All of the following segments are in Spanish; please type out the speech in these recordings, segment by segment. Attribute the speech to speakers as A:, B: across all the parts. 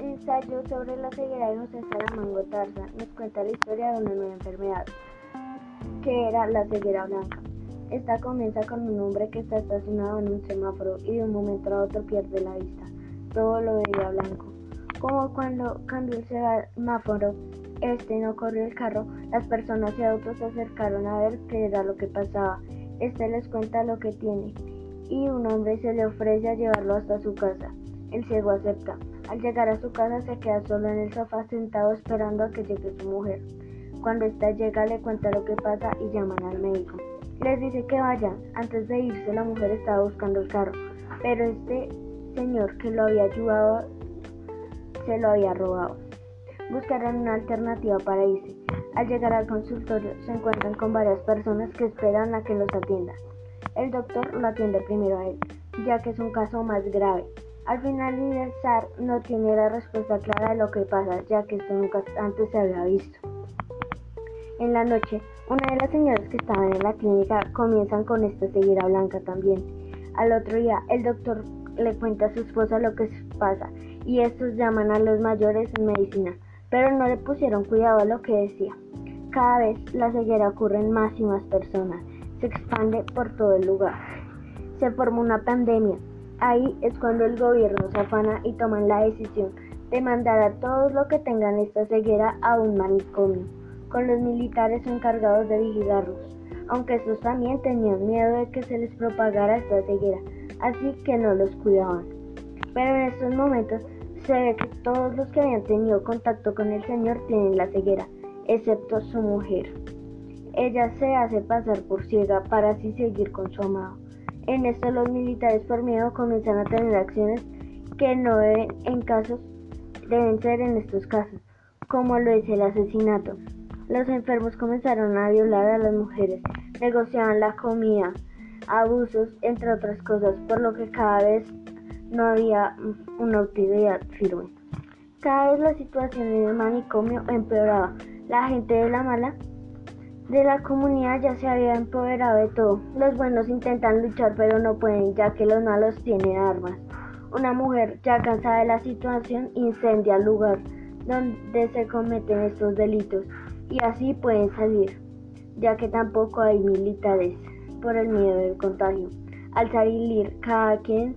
A: ensayo sobre la ceguera de José Salamango Tarza nos cuenta la historia de una nueva enfermedad, que era la ceguera blanca. Esta comienza con un hombre que está estacionado en un semáforo y de un momento a otro pierde la vista. Todo lo veía blanco. Como cuando cambió el semáforo, este no corrió el carro, las personas y autos se acercaron a ver qué era lo que pasaba. Este les cuenta lo que tiene y un hombre se le ofrece a llevarlo hasta su casa. El ciego acepta. Al llegar a su casa se queda solo en el sofá sentado esperando a que llegue su mujer. Cuando ésta llega le cuenta lo que pasa y llaman al médico. Les dice que vayan. Antes de irse la mujer estaba buscando el carro, pero este señor que lo había ayudado se lo había robado. Buscarán una alternativa para irse. Al llegar al consultorio se encuentran con varias personas que esperan a que los atiendan. El doctor lo atiende primero a él, ya que es un caso más grave. Al finalizar no tiene la respuesta clara de lo que pasa, ya que esto nunca antes se había visto. En la noche, una de las señoras que estaban en la clínica comienzan con esta ceguera blanca también. Al otro día, el doctor le cuenta a su esposa lo que pasa y estos llaman a los mayores en medicina, pero no le pusieron cuidado a lo que decía. Cada vez la ceguera ocurre en más y más personas, se expande por todo el lugar. Se forma una pandemia Ahí es cuando el gobierno se afana y toman la decisión de mandar a todos los que tengan esta ceguera a un manicomio, con los militares encargados de vigilarlos, aunque estos también tenían miedo de que se les propagara esta ceguera, así que no los cuidaban. Pero en estos momentos se ve que todos los que habían tenido contacto con el Señor tienen la ceguera, excepto su mujer. Ella se hace pasar por ciega para así seguir con su amado. En esto los militares por miedo comienzan a tener acciones que no deben en casos deben ser en estos casos, como lo es el asesinato. Los enfermos comenzaron a violar a las mujeres, negociaban la comida, abusos, entre otras cosas, por lo que cada vez no había una utilidad firme. Cada vez la situación en el manicomio empeoraba. La gente de la mala de la comunidad ya se había empoderado de todo. Los buenos intentan luchar pero no pueden ya que los malos tienen armas. Una mujer ya cansada de la situación incendia el lugar donde se cometen estos delitos y así pueden salir, ya que tampoco hay militares por el miedo del contagio. Al salir cada quien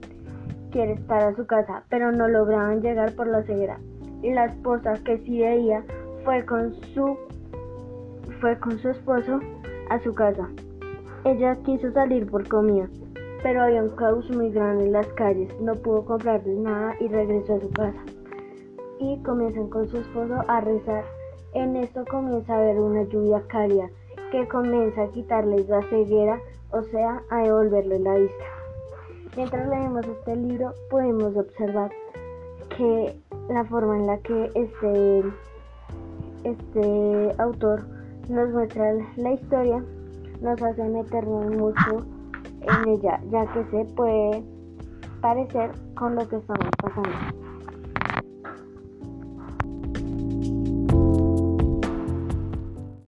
A: quiere estar a su casa, pero no lograban llegar por la ceguera. Y la esposa que sí veía fue con su fue con su esposo a su casa. Ella quiso salir por comida, pero había un caos muy grande en las calles, no pudo comprarles nada y regresó a su casa. Y comienzan con su esposo a rezar. En esto comienza a haber una lluvia cálida que comienza a quitarles la ceguera, o sea, a devolverles la vista. Mientras leemos este libro podemos observar que la forma en la que este, este autor nos muestra la historia, nos hace meternos mucho en ella, ya que se puede parecer con lo que estamos pasando.